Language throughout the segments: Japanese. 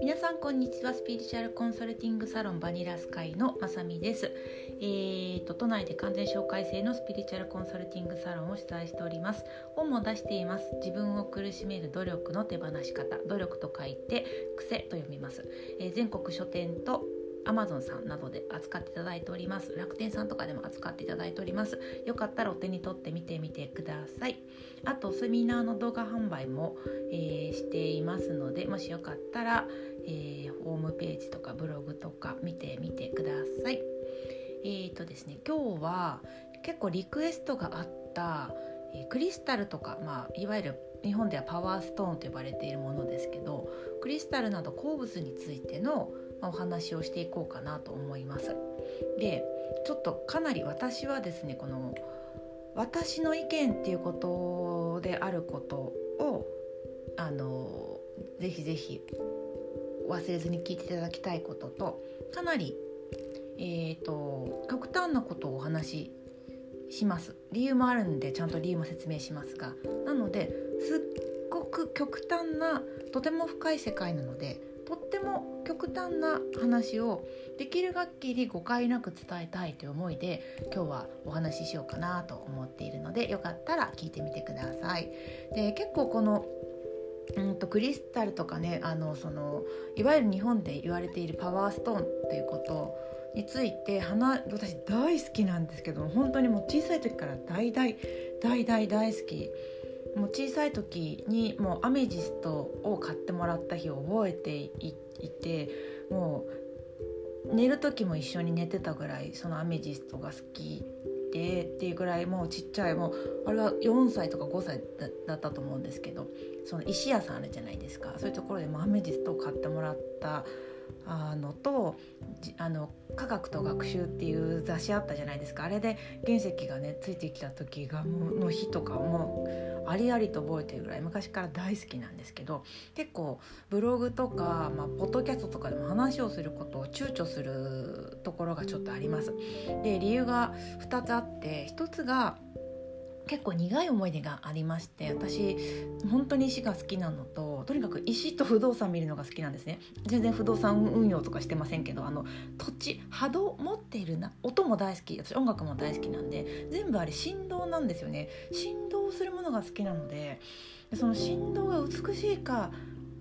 皆さんこんにちは。スピリチュアルコンサルティングサロンバニラスカイのまさみです。えーと都内で完全紹介制のスピリチュアルコンサルティングサロンを主催しております。本も出しています。自分を苦しめる努力の手放し方。努力と書いて癖と読みます、えー、全国書店とアマゾンさんなどで扱っていただいております。楽天さんとかでも扱っていただいております。よかったらお手に取って見てみてください。あとセミナーの動画販売も、えー、していますのでもしよかったら、えー、ホームページとかブログとか見てみてください。えーとですね今日は結構リクエストがあった、え、クリスタルとか、まあ、いわゆる日本ではパワーストーンと呼ばれているものですけどクリスタルなど鉱物についてのお話をしていこうかなと思います。でちょっとかなり私はですねこの私の意見っていうことであることをあのぜひぜひ忘れずに聞いていただきたいこととかなり、えーと、極端なことをお話しします理由もあるんでちゃんと理由も説明しますがなのですっごく極端なとても深い世界なのでとっても極端な話をできる限り誤解なく伝えたいという思いで今日はお話ししようかなと思っているのでよかったら聞いてみてください。で結構このうんとクリスタルとかねあのそのいわゆる日本で言われているパワーストーンっていうことについて花私大好きなんですけど本当にもう小さい時から大大大大大好きもう小さい時にもうアメジストを買ってもらった日を覚えていてもう寝る時も一緒に寝てたぐらいそのアメジストが好きでっていうぐらいもうちっちゃいもうあれは4歳とか5歳だったと思うんですけどその石屋さんあるじゃないですか。そういうところでもアメジストを買ってもらったあのとあの科学と学習っていう雑誌あったじゃないですかあれで原石がねついてきた時がの日とかもありありと覚えてるぐらい昔から大好きなんですけど結構ブログとか、まあ、ポッドキャストとかでも話をすることを躊躇するところがちょっとあります。で理由が2つあって1つが結構苦い思い出がありまして私本当に石が好きなのととにかく石と不動産見るのが好きなんですね。全然不動産運用とかしてませんけどあの土地波動持っているな音も大好き私音楽も大好きなんで全部あれ振動なんですよね。振動するものが好きなのでその振動が美しいか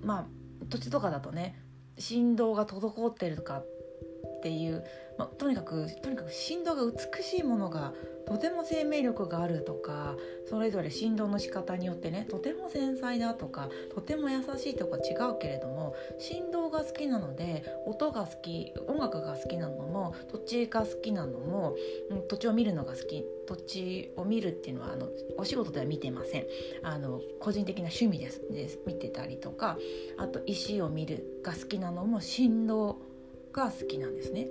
まあ土地とかだとね振動が滞ってるかっていう、まあ、とにかくとにかく振動が美しいものがとても生命力があるとかそれぞれ振動の仕方によってねとても繊細だとかとても優しいとか違うけれども振動が好きなので音が好き音楽が好きなのも土地が好きなのも、うん、土地を見るのが好き土地を見るっていうのはあのお仕事では見てませんあの個人的な趣味ですです見てたりとかあと石を見るが好きなのも振動が好きなんですね。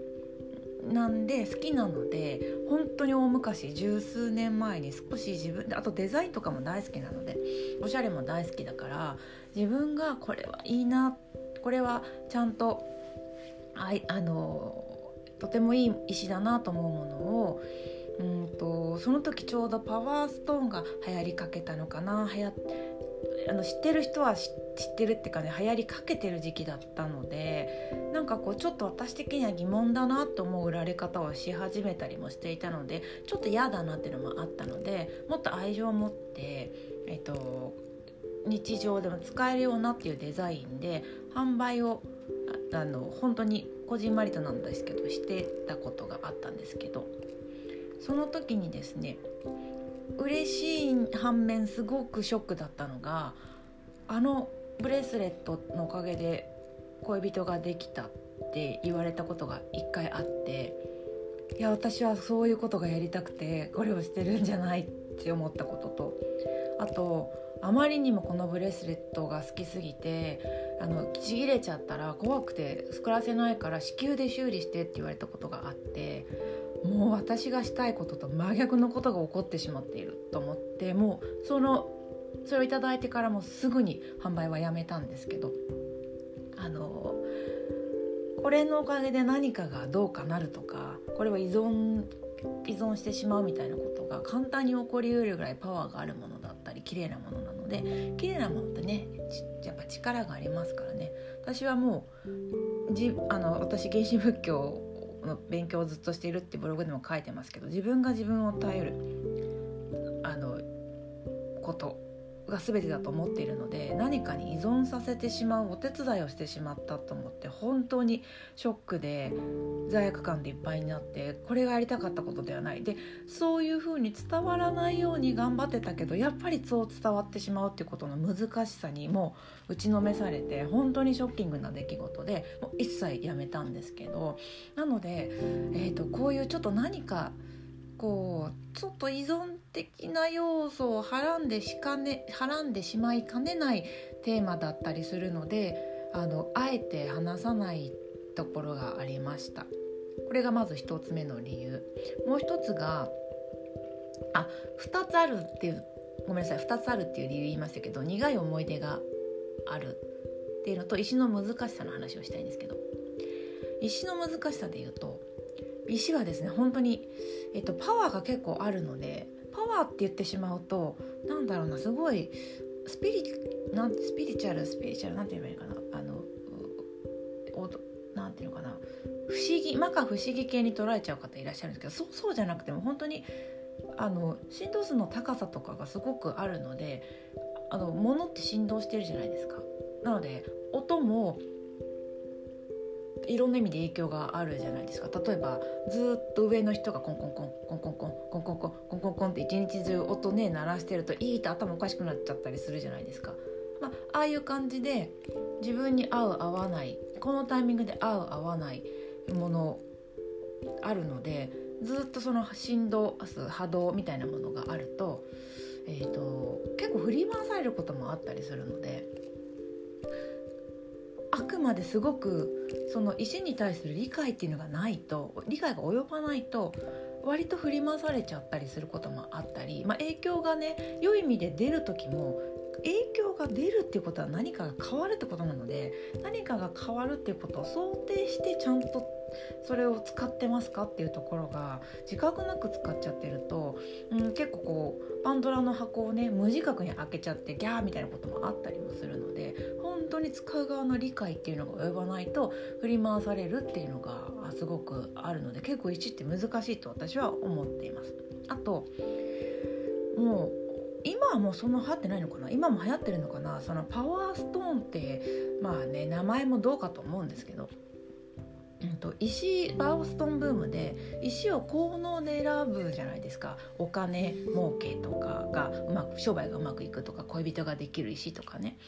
なんで好きなので本当に大昔十数年前に少し自分であとデザインとかも大好きなのでおしゃれも大好きだから自分がこれはいいなこれはちゃんとああのとてもいい石だなと思うものをうんとその時ちょうどパワーストーンが流行りかけたのかな流行あの知ってる人は知ってるっていうかね流行りかけてる時期だったのでなんかこうちょっと私的には疑問だなと思う売られ方をし始めたりもしていたのでちょっと嫌だなっていうのもあったのでもっと愛情を持って、えっと、日常でも使えるようなっていうデザインで販売をあの本当にこじんまりとなんですけどしてたことがあったんですけどその時にですね嬉しい反面すごくショックだったのがあのブレスレットのおかげで恋人ができたって言われたことが一回あっていや私はそういうことがやりたくてこれをしてるんじゃないって思ったこととあとあまりにもこのブレスレットが好きすぎてあのちぎれちゃったら怖くて作らせないから子宮で修理してって言われたことがあってもう私がしたいことと真逆のことが起こってしまっていると思ってもうそのそれを頂いてからもすぐに販売はやめたんですけどあのこれのおかげで何かがどうかなるとかこれは依存依存してしまうみたいなことが簡単に起こりうるぐらいパワーがあるものだったり綺麗なものなので綺麗なものってねやっぱ力がありますからね。私はもうじあの私原始仏教の勉強をずっとしているってブログでも書いてますけど自分が自分を頼るあのこと。が全てだと思っているので何かに依存させてしまうお手伝いをしてしまったと思って本当にショックで罪悪感でいっぱいになってこれがやりたかったことではない。でそういうふうに伝わらないように頑張ってたけどやっぱりそう伝わってしまうっていうことの難しさにもう打ちのめされて本当にショッキングな出来事でもう一切やめたんですけどなので、えー、とこういうちょっと何かこうちょっと依存的な要素をはらんでしかねはらんでしまいかねないテーマだったりするのであのあえて話さないところがありました。これがまず1つ目の理由。もう1つがあ2つあるっていうごめんなさい2つあるっていう理由言いましたけど苦い思い出があるっていうのと石の難しさの話をしたいんですけど。石の難しさで言うと石はですね本当に、えっと、パワーが結構あるのでパワーって言ってしまうとなんだろうなすごいスピリなんスピリチュアルスピリチュアルなんて言えばいいかなあのなんていうのかな不思議摩訶不思議系に捉えちゃう方いらっしゃるんですけどそうそうじゃなくても本当にあの振動数の高さとかがすごくあるのであの物って振動してるじゃないですか。なので音もいろんな意味で影響があるじゃないですか例えばずっと上の人がコンコンコンコンコンコンコンコンコンコンコンコンって一日中音ね鳴らしてるといいと頭おかしくなっちゃったりするじゃないですか。まあ、あいう感じで自分に合う合わないこのタイミングで合う合わないものあるのでずっとその振動波動みたいなものがあると,、えーと結構振り回されることもあったりするのであくまですごくその石に対する理解っていうのがないと理解が及ばないと割と振り回されちゃったりすることもあったり、まあ、影響がね良い意味で出る時も影響が出るっていうことは何かが変わるってことなので何かが変わるっていうことを想定してちゃんとそれを使ってますかっていうところが自覚なく使っちゃってると、うん、結構こうパンドラの箱をね無自覚に開けちゃってギャーみたいなこともあったりもするので当に使う側の理解っていうのが及ばないと振り回されるっていうのがすごくあるので結構1って難しいと私は思っています。あともう今はもうそんな流行ってないのかな？今も流行ってるのかな？そのパワーストーンってまあね名前もどうかと思うんですけど。うんと、石バーストンブームで石を効能で選ぶじゃないですか。お金儲けとかがうまく商売がうまくいくとか恋人ができる石とかね。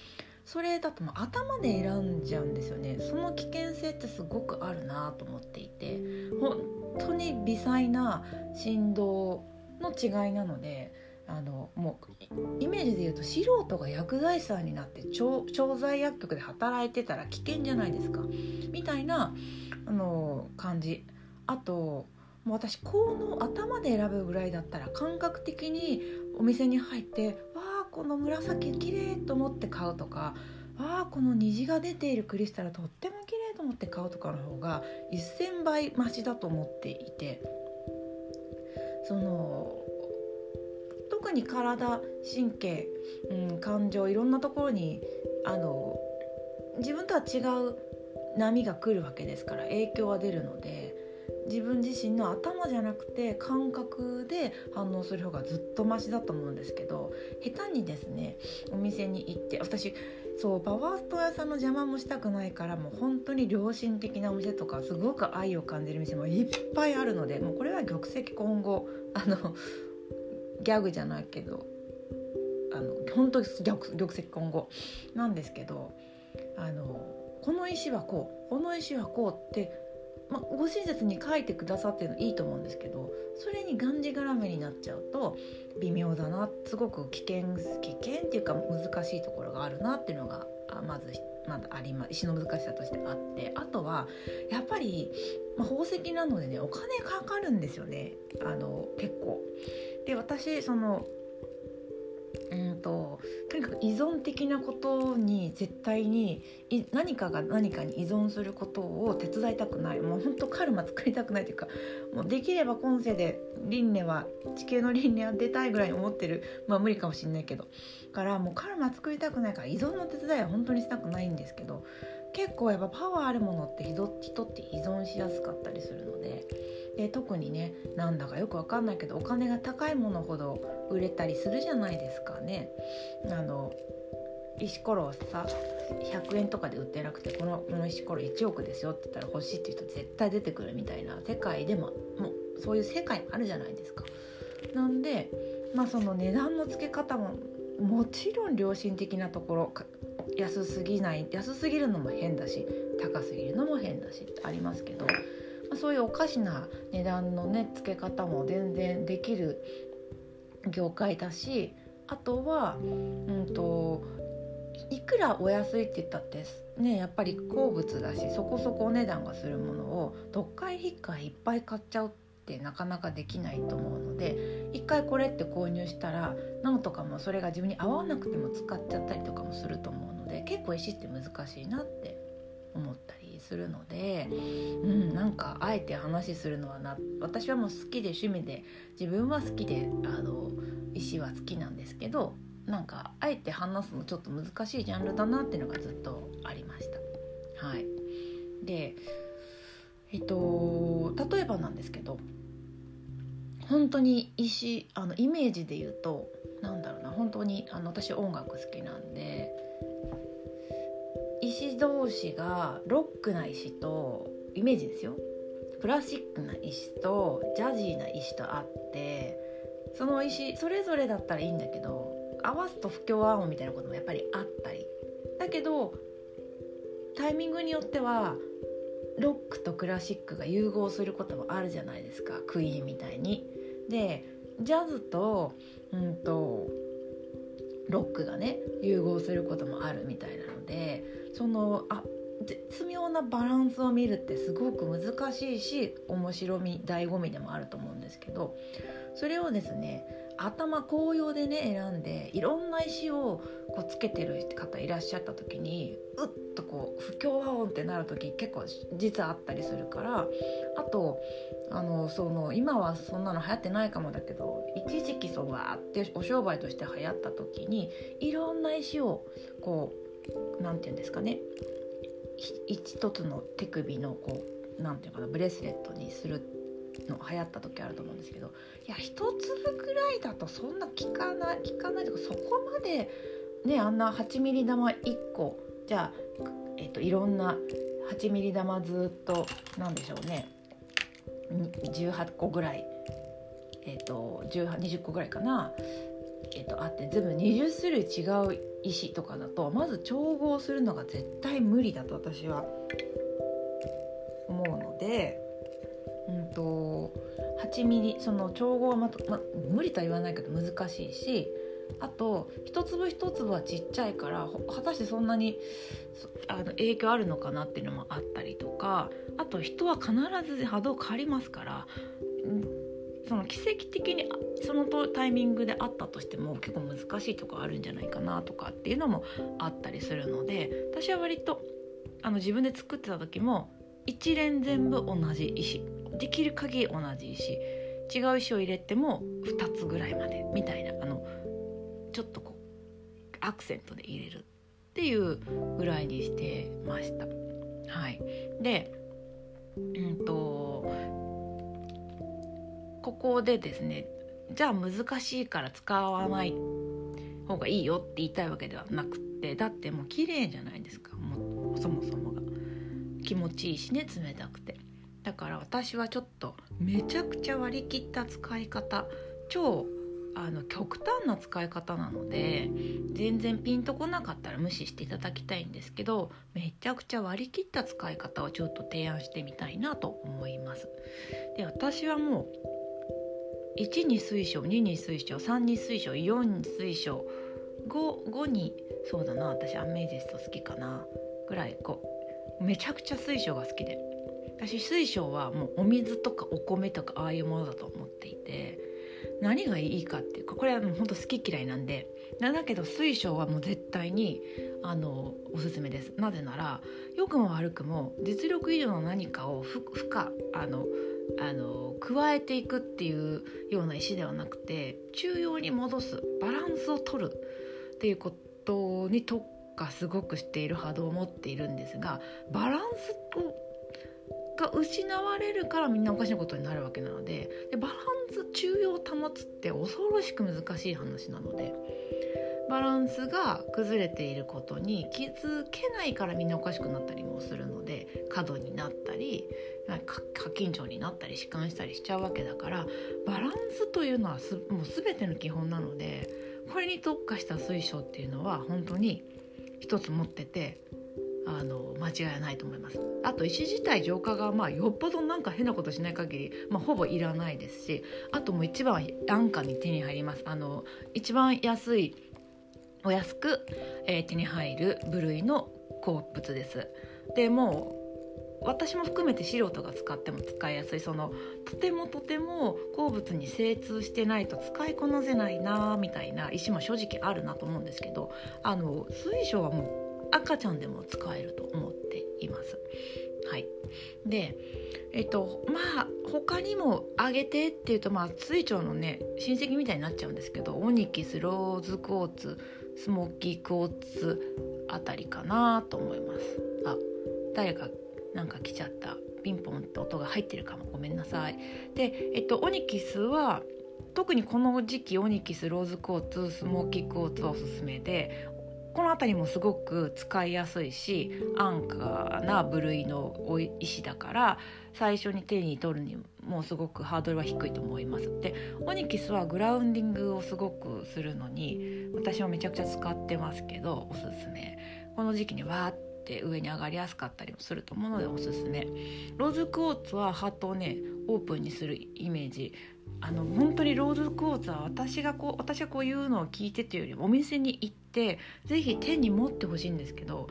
それだともう頭で選んじゃうんですよね。その危険性ってすごくあるなと思っていて。本当に微細な振動の違いなのであのもうイメージで言うと素人が薬剤師さんになって調剤薬局で働いてたら危険じゃないですか。みたいなあの感じ。あともう私この頭で選ぶぐらいだったら感覚的にお店に入って「この紫綺麗と思って買うとか「わあこの虹が出ているクリスタルとっても綺麗と思って買うとかの方が1,000倍増しだと思っていてその特に体神経、うん、感情いろんなところにあの自分とは違う波が来るわけですから影響は出るので自分自身の頭じゃなくて感覚で反応する方がずっとマシだと思うんですけど下手にですねお店に行って私そうパワースト屋さんの邪魔もしたくないからもう本当に良心的なお店とかすごく愛を感じる店もいっぱいあるのでもうこれは玉石混合あのギャグじゃないけどあの本当に玉石混合なんですけどあのこの石はこうこの石はこうって、まあ、ご親切に書いてくださってるのいいと思うんですけどそれにがんじがらめになっちゃうと微妙だなすごく危険危険っていうか難しいところがあるなっていうのがまずまだありま石の難しさとしてあってあとはやっぱり、まあ、宝石なのでねお金かかるんですよねあの結構。で私そのうんととにかく依存的なことに絶対に何かが何かに依存することを手伝いたくない。もうほんとカルマ作りたくないというかもうできれば今世で輪廻は地球の輪廻は出たいぐらい思ってる。まあ無理かもしんないけど。からもうカルマ作りたくないから依存の手伝いは本当にしたくないんですけど結構やっぱパワーあるものって人って依存しやすかったりするのでで特にねなんだかよくわかんないけどお金が高いものほど売れたりするじゃないですかね。あの石ころをさ100円とかで売ってなくてこのこの石ころ1億ですよって言ったら欲しいっていう人絶対出てくるみたいな世界でももうそういう世界あるじゃないですか。なんでまあその値段の付け方ももちろん良心的なところ安すぎない安すぎるのも変だし高すぎるのも変だしってありますけど、まあ、そういうおかしな値段のね付け方も全然できる業界だしあとはうんといくらお安いって言ったってねやっぱり好物だしそこそこお値段がするものを特会引っかいいっぱい買っちゃうってなかなかできないと思うので一回これって購入したらなんとかもそれが自分に合わなくても使っちゃったりとかもすると思うので結構石って難しいなって思ったり。するので、うん、なんかあえて話するのはな私はもう好きで趣味で自分は好きであの石は好きなんですけどなんかあえて話すのちょっと難しいジャンルだなっていうのがずっとありました。はい、でえっと例えばなんですけど本当に石あのイメージで言うとなんだろうな本当にあの私音楽好きなんで石同士がロックな石とイメージですよ。クラシックな石とジャジーな石とあってその石それぞれだったらいいんだけど合わすと不協和音みたいなこともやっぱりあったり。だけどタイミングによってはロックとクラシックが融合することもあるじゃないですか。クイーンみたいに。でジャズと,、うんとロックがね融合することもあるみたいな。でそのあ絶妙なバランスを見るってすごく難しいし面白み醍醐味でもあると思うんですけどそれをですね頭紅葉でね選んでいろんな石をこうつけてる方いらっしゃった時にうっとこう不協和音ってなる時結構実はあったりするからあとあのその今はそんなの流行ってないかもだけど一時期そうわーってお商売として流行った時にいろんな石をこう何て言うんですかね。一つの手首のこう何て言うかなブレスレットにするの流行った時あると思うんですけどいや一粒ぐらいだとそんな効かない効かないとかそこまでねあんな8ミリ玉1個じゃあ、えーと、いろんな8ミリ玉ずっと何でしょうね。18個ぐらい、えーと、20個ぐらいかな、えーとあって全部20種類違う石とかだとまず調合するのが絶対無理だと私は思うのでうんと8ミリその調合はまたま無理とは言わないけど難しいしあと一粒一粒はちっちゃいから果たしてそんなにあの影響あるのかなっていうのもあったりとかあと人は必ず波動変わりますからその奇跡的にそのタイミングであったとしても結構難しいとこあるんじゃないかなとかっていうのもあったりするので私は割とあの自分で作ってた時も一連全部同じ石。できる限り同じ石。違う石を入れても2つぐらいまでみたいなあのちょっとこうアクセントで入れるっていうぐらいにしてました。はい、でうんとここでですねじゃあ難しいから使わない方がいいよって言いたいわけではなくてだってもう綺麗じゃないですか。もそもそもが。気持ちいいしね冷たくて。だから私はちょっとめちゃくちゃ割り切った使い方超あの極端な使い方なので全然ピンとこなかったら無視していただきたいんですけどめちゃくちゃ割り切った使い方をちょっと提案してみたいなと思います。で私はもう1に水晶2に水晶3に水晶4に水晶 5, 5にそうだな私アメージスト好きかなぐらいこう。めちゃくちゃ水晶が好きで。私水晶はもうお水とかお米とかああいうものだと思っていて何がいいかっていうかこれはもうほんと好き嫌いなんでだけど水晶はもう絶対にあのおすすめです。なぜなら良くも悪くも実力以上の何かを負荷あのあの加えていくっていうような石ではなくて中庸に戻すバランスを取るっていうことに特化すごくしている波動を持っているんですがバランスが失われるからみんなおかしなことになるわけなのででバランス中庸を保つって恐ろしく難しい話なのでバランスが崩れていることに気づけないからみんなおかしくなったりもするので過度になったり過緊張になったり弛緩したりしちゃうわけだからバランスというのはすもう全ての基本なのでこれに特化した水晶っていうのは本当に一つ持っててあの間違いないと思います。あと石自体浄化がまあよっぽどなんか変なことしない限り、まあ、ほぼいらないですしあともう一番安価に手に入ります。あの一番安いお安く、えー、手に入る部類の鉱物です。でもう私も含めて素人が使っても使いやすいそのとてもとても鉱物に精通してないと使いこなせないなみたいな石も正直あるなと思うんですけどあの水晶はもう赤ちゃんでも使えると思っています。はい、でえっとまあ他にもあげてっていうとまあ水晶のね親戚みたいになっちゃうんですけどオニキスローズクォーツスモーキークォーツあたりかなと思います。あ誰かなんか来ちゃったピンポンって音が入ってるかもごめんなさい。でえっとオニキスは特にこの時期オニキスローズクォーツスモーキークーツはおすすめでこの辺りもすごく使いやすいし安価な部類の石だから最初に手に取るにもすごくハードルは低いと思います。でオニキスはグラウンディングをすごくするのに私もめちゃくちゃ使ってますけどおすすめこの時期にわーっ上に上がりやすかったりもすると思うのでおすすめ。ローズクォーツはハートをねオープンにするイメージ。あの本当にローズクォーツは私がこう私がこういうのを聞いてというよりもお店に行って是非手に持ってほしいんですけど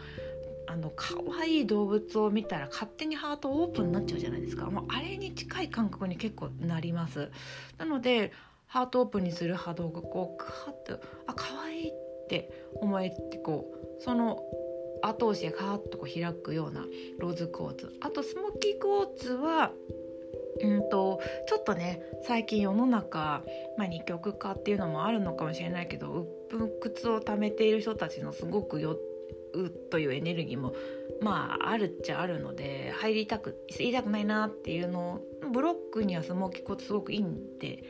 あの可愛い動物を見たら勝手にハートオープンになっちゃうじゃないですか。もうあれに近い感覚に結構なります。なのでハートオープンにする波動がこうクワッとあ可愛いって思えてこうその後押しでカーッとこう開くようなローズクォーツ。あとスモーキークォーツはうんとちょっとね最近世の中、まあ、二極化っていうのもあるのかもしれないけど鬱屈を溜めている人たちのすごく酔うというエネルギーもまああるっちゃあるので入りたく言いたくないなっていうのをブロックにはスモーキーコーツすごくいいんで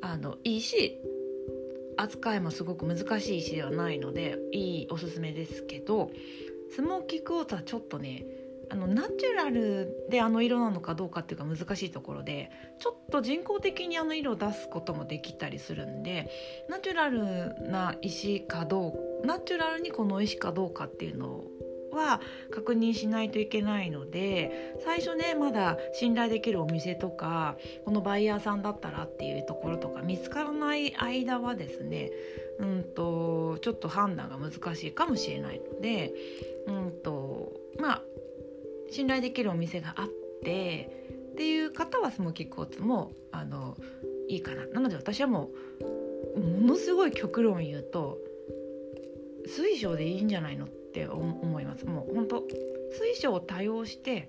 あのいいし扱いもすごく難しい石ではないのでいいおすすめですけどスモーキークォーツはちょっとねあのナチュラルであの色なのかどうかっていうか難しいところでちょっと人工的にあの色を出すこともできたりするんでナチュラルな石かどうナチュラルにこの石かどうかっていうのをは確認しないといけないので最初ねまだ信頼できるお店とかこのバイヤーさんだったらっていうところとか見つからない間はですねうんとちょっと判断が難しいかもしれないのでうんとまあ信頼できるお店があってっていう方はスモーキーコーツもあのいいかな。なので私はもうものすごい極論言うと水晶でいいんじゃないのってって思いますもう本当水晶を多用して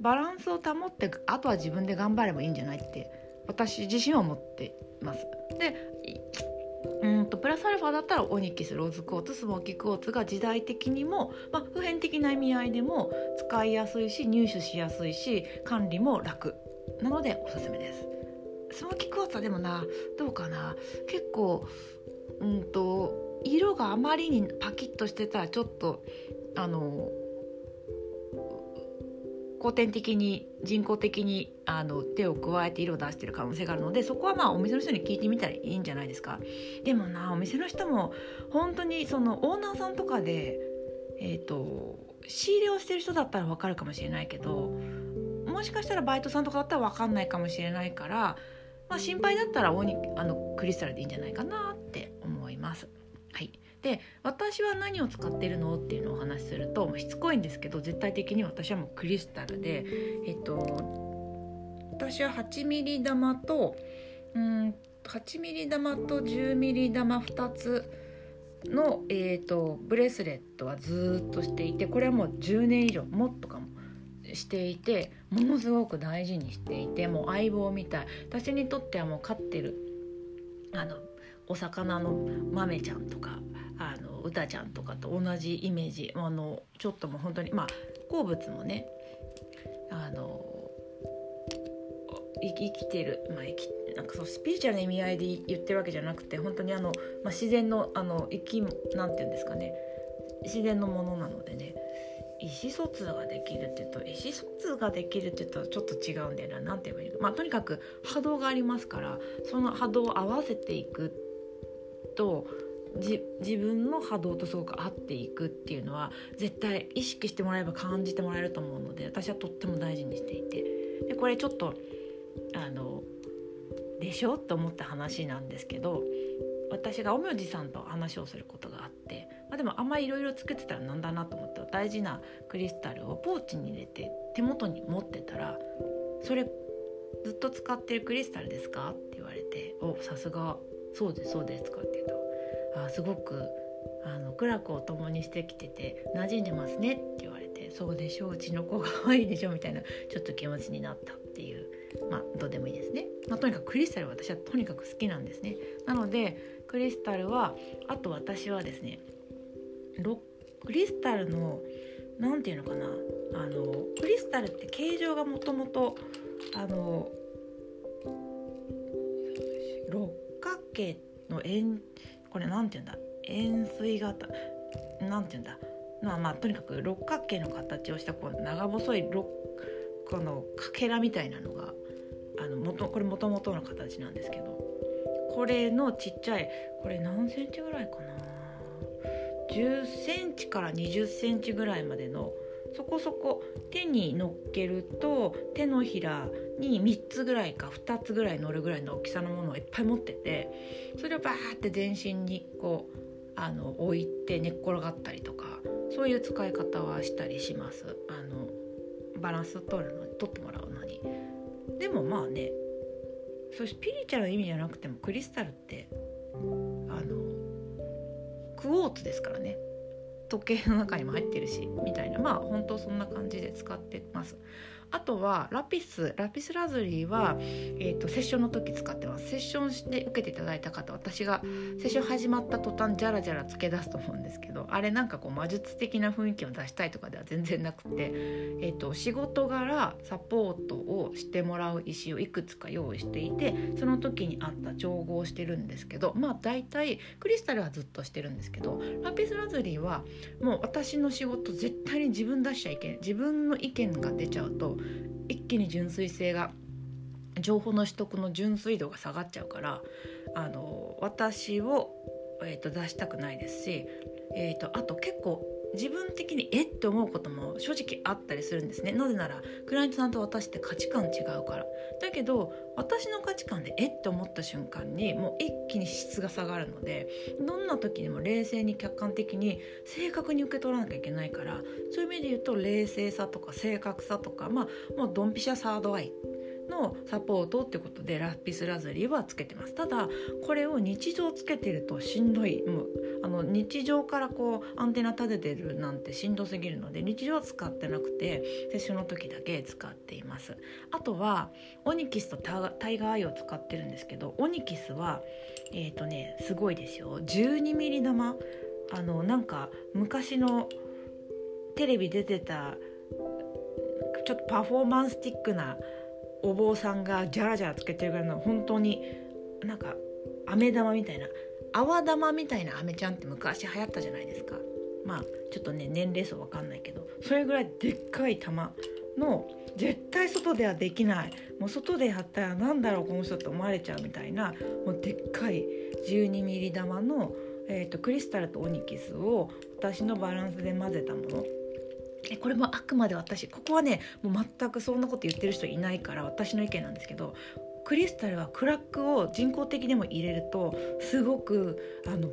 バランスを保ってあとは自分で頑張ればいいんじゃないって私自身は思ってます。でうんとプラスアルファだったらオニキスローズクォーツスモーキークォーツが時代的にも、まあ、普遍的な意味合いでも使いやすいし入手しやすいし管理も楽なのでおすすめです。スモーキークォーツはでもなどうかな結構うんと色があまりにパキッとしてたらちょっとあの後天的に人工的にあの手を加えて色を出してる可能性があるのでそこはまあお店の人に聞いてみたらいいんじゃないですかでもなお店の人も本当にそのオーナーさんとかでえっ、ー、と仕入れをしてる人だったら分かるかもしれないけどもしかしたらバイトさんとかだったら分かんないかもしれないから、まあ、心配だったらあのクリスタルでいいんじゃないかなっ。はい。で私は何を使ってるのっていうのをお話しするとしつこいんですけど絶対的に私はもうクリスタルでえっと私は8ミリ玉とうん8ミリ玉と10ミリ玉2つの、えーと、ブレスレットはずっとしていてこれはもう10年以上もっとかもしていてものすごく大事にしていてもう相棒みたい。私にとってはもう飼ってるあのお魚の豆ちゃんとかあの歌ちゃんとかと同じイメージ。あのちょっともう本当にまあ好物もねあの生きてる、まあ、生きなんかそうスピリチュアルな意味合いで言ってるわけじゃなくて本当にあの、まあ、自然のあの生きなんて言うんですかね。自然のものなのでね。意思疎通ができるって言うと意思疎通ができるって言ったらちょっと違うんだよな何て言えばいいの。まあとにかく波動がありますからその波動を合わせていくと自分の波動とすごく合っていくっていうのは絶対意識してもらえば感じてもらえると思うので私はとっても大事にしていて。でこれちょっとあのでしょ？と思った話なんですけど私がお明治さんと話をすることがあって、まあ、でもあんまりいろいろつけてたらなんだなと思って大事なクリスタルをポーチに入れて手元に持ってたら「それずっと使ってるクリスタルですか?」って言われて「おさすが。そうですそうです」とかって言うと「あすごくあの苦楽を共にしてきてて馴染んでますね」って言われて「そうでしょううちの子が可愛いでしょ」みたいなちょっと気持ちになったっていうまあどうでもいいですね。まあ、とにかくクリスタルは私はとにかく好きなんですね。なのでクリスタルはあと私はですねクリスタルの何て言うのかなあのクリスタルって形状がもともとあの6景の円これ何て言うんだ？円錐型何て言うんだ？まあまあとにかく六角形の形をしたこう長細いこのかけらみたいなのがあの元これもともとの形なんですけどこれのちっちゃいこれ何センチぐらいかな？10センチから20センチぐらいまでのそこそこ手に乗っけると手のひらに3つぐらいか2つぐらい乗るぐらいの大きさのものをいっぱい持っててそれをバーって全身にこうあの置いて寝っ転がったりとかそういう使い方はしたりします。あのバランス取るの取ってもらうのに。でもまあねそうスピリチュアルの意味じゃなくてもクリスタルってあのクォーツですからね。時計の中にも入ってるしみたいなまあ本当そんな感じで使ってます。あとはラピスラピスラズリーは、えーと、セッションの時使ってます。セッションして受けていただいた方私がセッション始まった途端ジャラジャラつけ出すと思うんですけどあれなんかこう魔術的な雰囲気を出したいとかでは全然なくて、えーと、仕事柄サポートをしてもらう石をいくつか用意していてその時に合った調合してるんですけどまあ大体クリスタルはずっとしてるんですけどラピスラズリーはもう私の仕事絶対に自分出しちゃいけない自分の意見が出ちゃうと一気に純粋性が情報の取得の純粋度が下がっちゃうからあの私を、えーと、出したくないですし、えーとあと結構自分的にえって思うことも正直あったりするんですね。なぜならクライアントさんと私って価値観違うから。だけど私の価値観でえって思った瞬間にもう一気に質が下がるのでどんな時にも冷静に客観的に正確に受け取らなきゃいけないからそういう意味で言うと冷静さとか正確さとかまあもうドンピシャサードアイ。のサポートってことでラピスラズリーはつけてます。ただこれを日常つけてるとしんどい。もうあの日常からこうアンテナ立ててるなんてしんどすぎるので日常は使ってなくて接種の時だけ使っています。あとはオニキスとタイガーアイを使ってるんですけどオニキスはえっ、ー、とねすごいですよ。12mm 玉。あのなんか昔のテレビ出てたちょっとパフォーマンスティックなお坊さんがジャラジャラつけてるぐらいの本当になんか飴玉みたいな泡玉みたいな飴ちゃんって昔流行ったじゃないですか。まあちょっとね年齢層わかんないけどそれぐらいでっかい玉の絶対外ではできない。もう外でやったら何だろうこの人って思われちゃうみたいなもうでっかい 12mm 玉の、えーとクリスタルとオニキスを私のバランスで混ぜたもの。これもあくまで私ここはねもう全くそんなこと言ってる人いないから私の意見なんですけどクリスタルはクラックを人工的でも入れるとすごくあの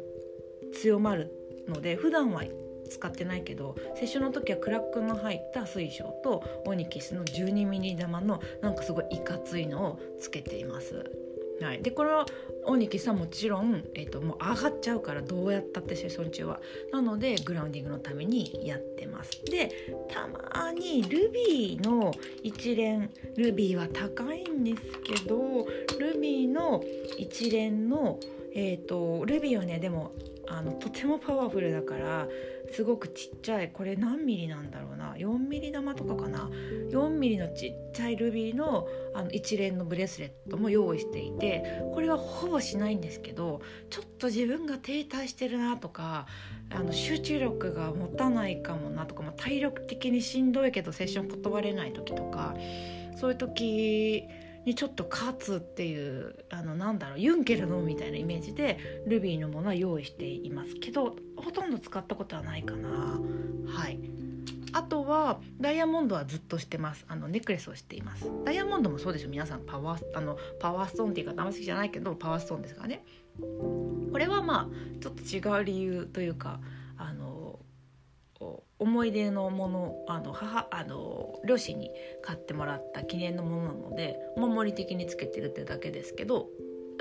強まるので普段は使ってないけどセッションの時はクラックの入った水晶とオニキスの 12mm 玉のなんかすごいいかついのをつけています。はい、でこれはオニキスはもちろん、えーと、もう上がっちゃうからどうやったってセッション中は。なのでグラウンディングのためにやってます。でたまにルビーの一連ルビーは高いんですけどルビーの一連のえ、ー、とルビーはねでもあのとてもパワフルだからすごくちっちゃいこれ何ミリなんだろうな。4ミリ玉とかかな。4ミリのちっちゃいルビーのあの一連のブレスレットも用意していてこれはほぼしないんですけどちょっと自分が停滞してるなとかあの集中力が持たないかもなとか、まあ、体力的にしんどいけどセッション断れない時とかそういう時にちょっと勝つっていうあのなんだろうユンケルのみたいなイメージでルビーのものは用意していますけどほとんど使ったことはないかな。はい。あとはダイヤモンドはずっとしてます。あのネックレスをしています。ダイヤモンドもそうですよ。皆さんパワーあのパワーストーンっていうかあんま好きじゃないけどパワーストーンですからね。これはまあちょっと違う理由というか思い出のものあの母あの両親に買ってもらった記念のものなのでお守り的につけてるってだけですけど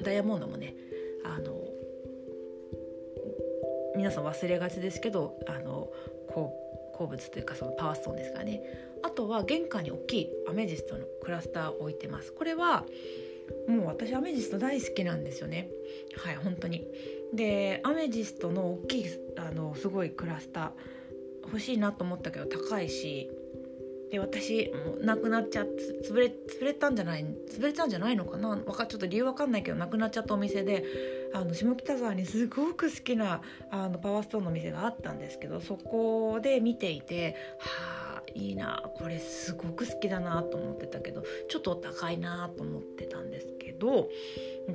ダイヤモンドもねあの皆さん忘れがちですけどあのこう鉱物というかそのパワーストーンですからね。あとは玄関に大きいアメジストのクラスターを置いてます。これはもう私アメジスト大好きなんですよね。はい本当に。でアメジストの大きいあのすごいクラスター欲しいなと思ったけど高いしで私もうなくなっちゃって潰れ潰れたんじゃない潰れたんじゃないのかな？わかちょっと理由わかんないけどなくなっちゃったお店であの下北沢にすごく好きなあのパワーストーンの店があったんですけどそこで見ていてはあいいなこれすごく好きだなと思ってたけどちょっと高いなと思ってたんですけど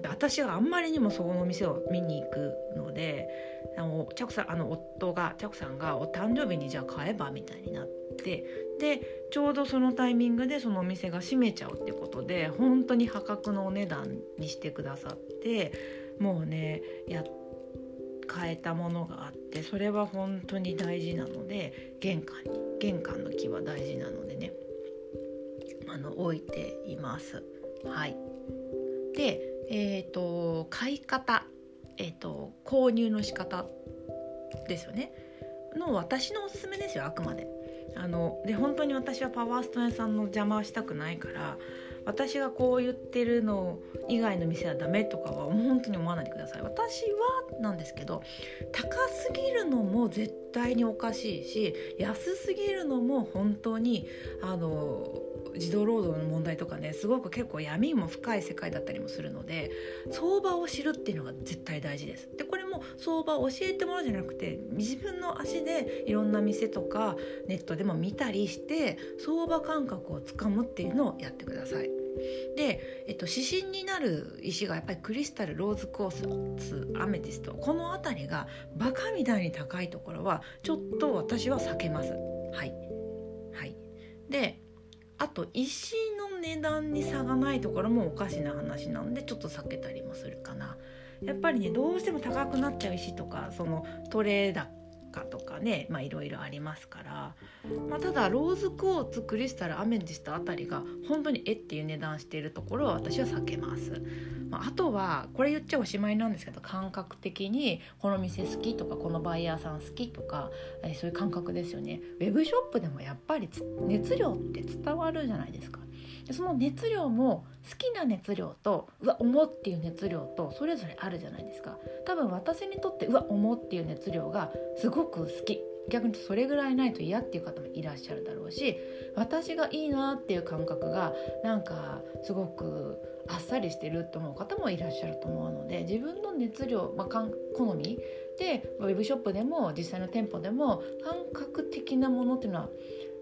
私があんまりにもそこの店を見に行くのであのチャコさんあの夫がチャコさんがお誕生日にじゃあ買えばみたいになってでちょうどそのタイミングでそのお店が閉めちゃうってことで本当に破格のお値段にしてくださってもうねやって買えたものがあってそれは本当に大事なので玄関に玄関の木は大事なのでね。あの置いています。はい。でえーと、買い方、えーと、購入の仕方。ですよね。の私のおすすめですよあくまで。あので本当に私はパワーストーン屋さんの邪魔はしたくないから私がこう言ってるの以外の店はダメとかは本当に思わないでください私はなんですけど高すぎるのも絶対におかしいし安すぎるのも本当にあの児童労働の問題とかねすごく結構闇も深い世界だったりもするので相場を知るっていうのが絶対大事です。でこ相場を教えてもらうじゃなくて自分の足でいろんな店とかネットでも見たりして相場感覚をつかむっていうのをやってください。で、えっと、指針になる石がやっぱりクリスタルローズコースアメティストこの辺りがバカみたいに高いところはちょっと私は避けます。はい、はい、であと石の値段に差がないところもおかしな話なんでちょっと避けたりもするかな。やっぱりねどうしても高くなっちゃう石とかそのトレーダかとかねいろいろありますから、まあ、ただローズクォーツクリスタルアメンジストあたりが本当にえっていう値段しているところは私は避けます、まあ、あとはこれ言っちゃおしまいなんですけど感覚的にこの店好きとかこのバイヤーさん好きとか、えそういう感覚ですよね。ウェブショップでもやっぱり熱量って伝わるじゃないですか。その熱量も好きな熱量とうわ重っていう熱量とそれぞれあるじゃないですか。多分私にとってうわ重っていう熱量がすごく好き。逆にそれぐらいないと嫌っていう方もいらっしゃるだろうし私がいいなっていう感覚がなんかすごくあっさりしてると思う方もいらっしゃると思うので自分の熱量、まあ、好み。でウェブショップでも実際の店舗でも感覚的なものっていうのは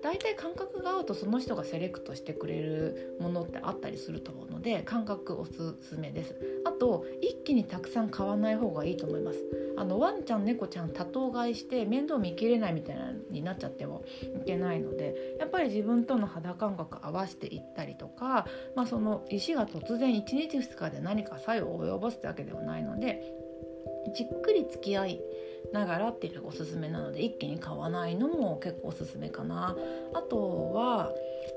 大体感覚が合うとその人がセレクトしてくれるものってあったりすると思うので感覚おすすめです。あと一気にたくさん買わない方がいいと思います。あのワンちゃん猫ちゃん多頭買いして面倒見きれないみたいなになっちゃってもいけないのでやっぱり自分との肌感覚合わせていったりとか、まあ、その石が突然1日2日で何か作用を及ぼすってわけではないのでじっくり付き合いながらっていうのがおすすめなので一気に買わないのも結構おすすめかな。あとは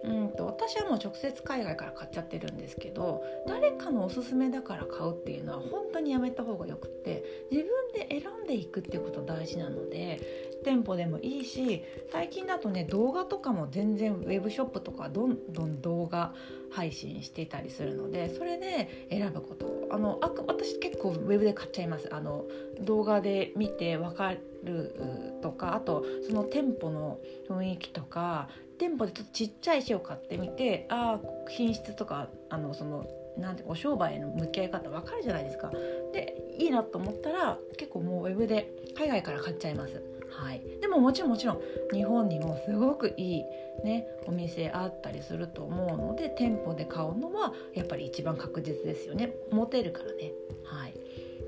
うんと私はもう直接海外から買っちゃってるんですけど誰かのおすすめだから買うっていうのは本当にやめた方がよくって自分で選んでいくっていうこと大事なので店舗でもいいし最近だとね動画とかも全然ウェブショップとかどんどん動画配信していたりするのでそれで選ぶこと。あのあ私結構ウェブで買っちゃいます。あの動画で見て分かるとかあとその店舗の雰囲気とか店舗でちょっとちっちゃい石を買ってみてああ品質とかあのそのなんてお商売への向き合い方分かるじゃないですか。でいいなと思ったら結構もうウェブで海外から買っちゃいます。はい、でももちろんもちろん日本にもすごくいい、ね、お店あったりすると思うので店舗で買うのはやっぱり一番確実ですよね。持てるからね。はい、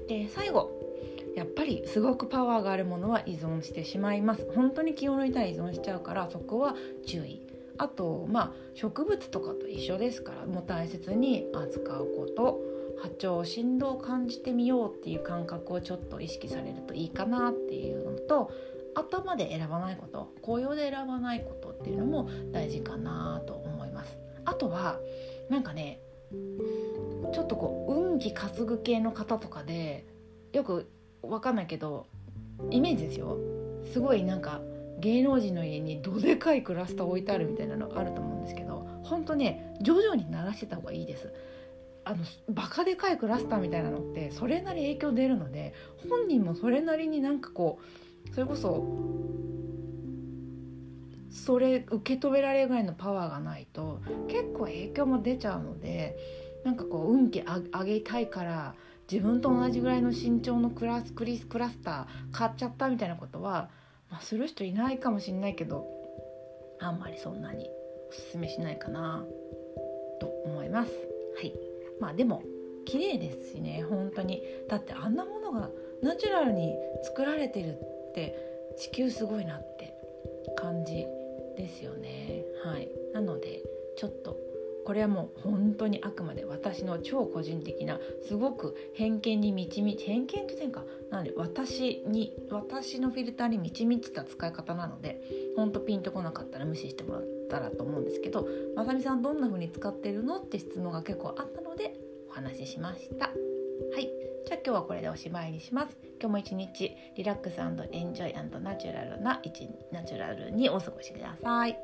で最後。やっぱりすごくパワーがあるものは依存してしまいます。本当に気を抜いたら依存しちゃうからそこは注意。あとまあ植物とかと一緒ですからもう大切に扱うこと。波長振動を感じてみようっていう感覚をちょっと意識されるといいかなっていうのと頭で選ばないこと紅葉で選ばないことっていうのも大事かなと思います。あとはなんかねちょっとこう運気担ぐ系の方とかでよくわかんないけどイメージですよ。すごいなんか芸能人の家にどでかいクラスター置いてあるみたいなのあると思うんですけど本当ね徐々に鳴らしてた方がいいです。あのバカでかいクラスターみたいなのってそれなり影響出るので本人もそれなりになんかこうそれこそそれ受け止められるぐらいのパワーがないと結構影響も出ちゃうのでなんかこう運気上げたいから自分と同じぐらいの身長のクラスクリスクラスター買っちゃったみたいなことは、まあ、する人いないかもしれないけどあんまりそんなにおすすめしないかなと思います。はい。まあでも綺麗ですしね本当に。だってあんなものがナチュラルに作られてるって地球すごいなって感じですよね。はい。なのでちょっとこれはもう本当にあくまで私の超個人的なすごく偏見に満ち満ち偏見って言うかなので私に私のフィルターに満ち満ちた使い方なのでほんとピンとこなかったら無視してもらったらと思うんですけどまさみさんどんな風に使ってるのって質問が結構あったのでお話ししました。はい。じゃあ今日はこれでおしまいにします。今日も一日リラックスエンジョイナチュラルな一ナチュラルにお過ごしください。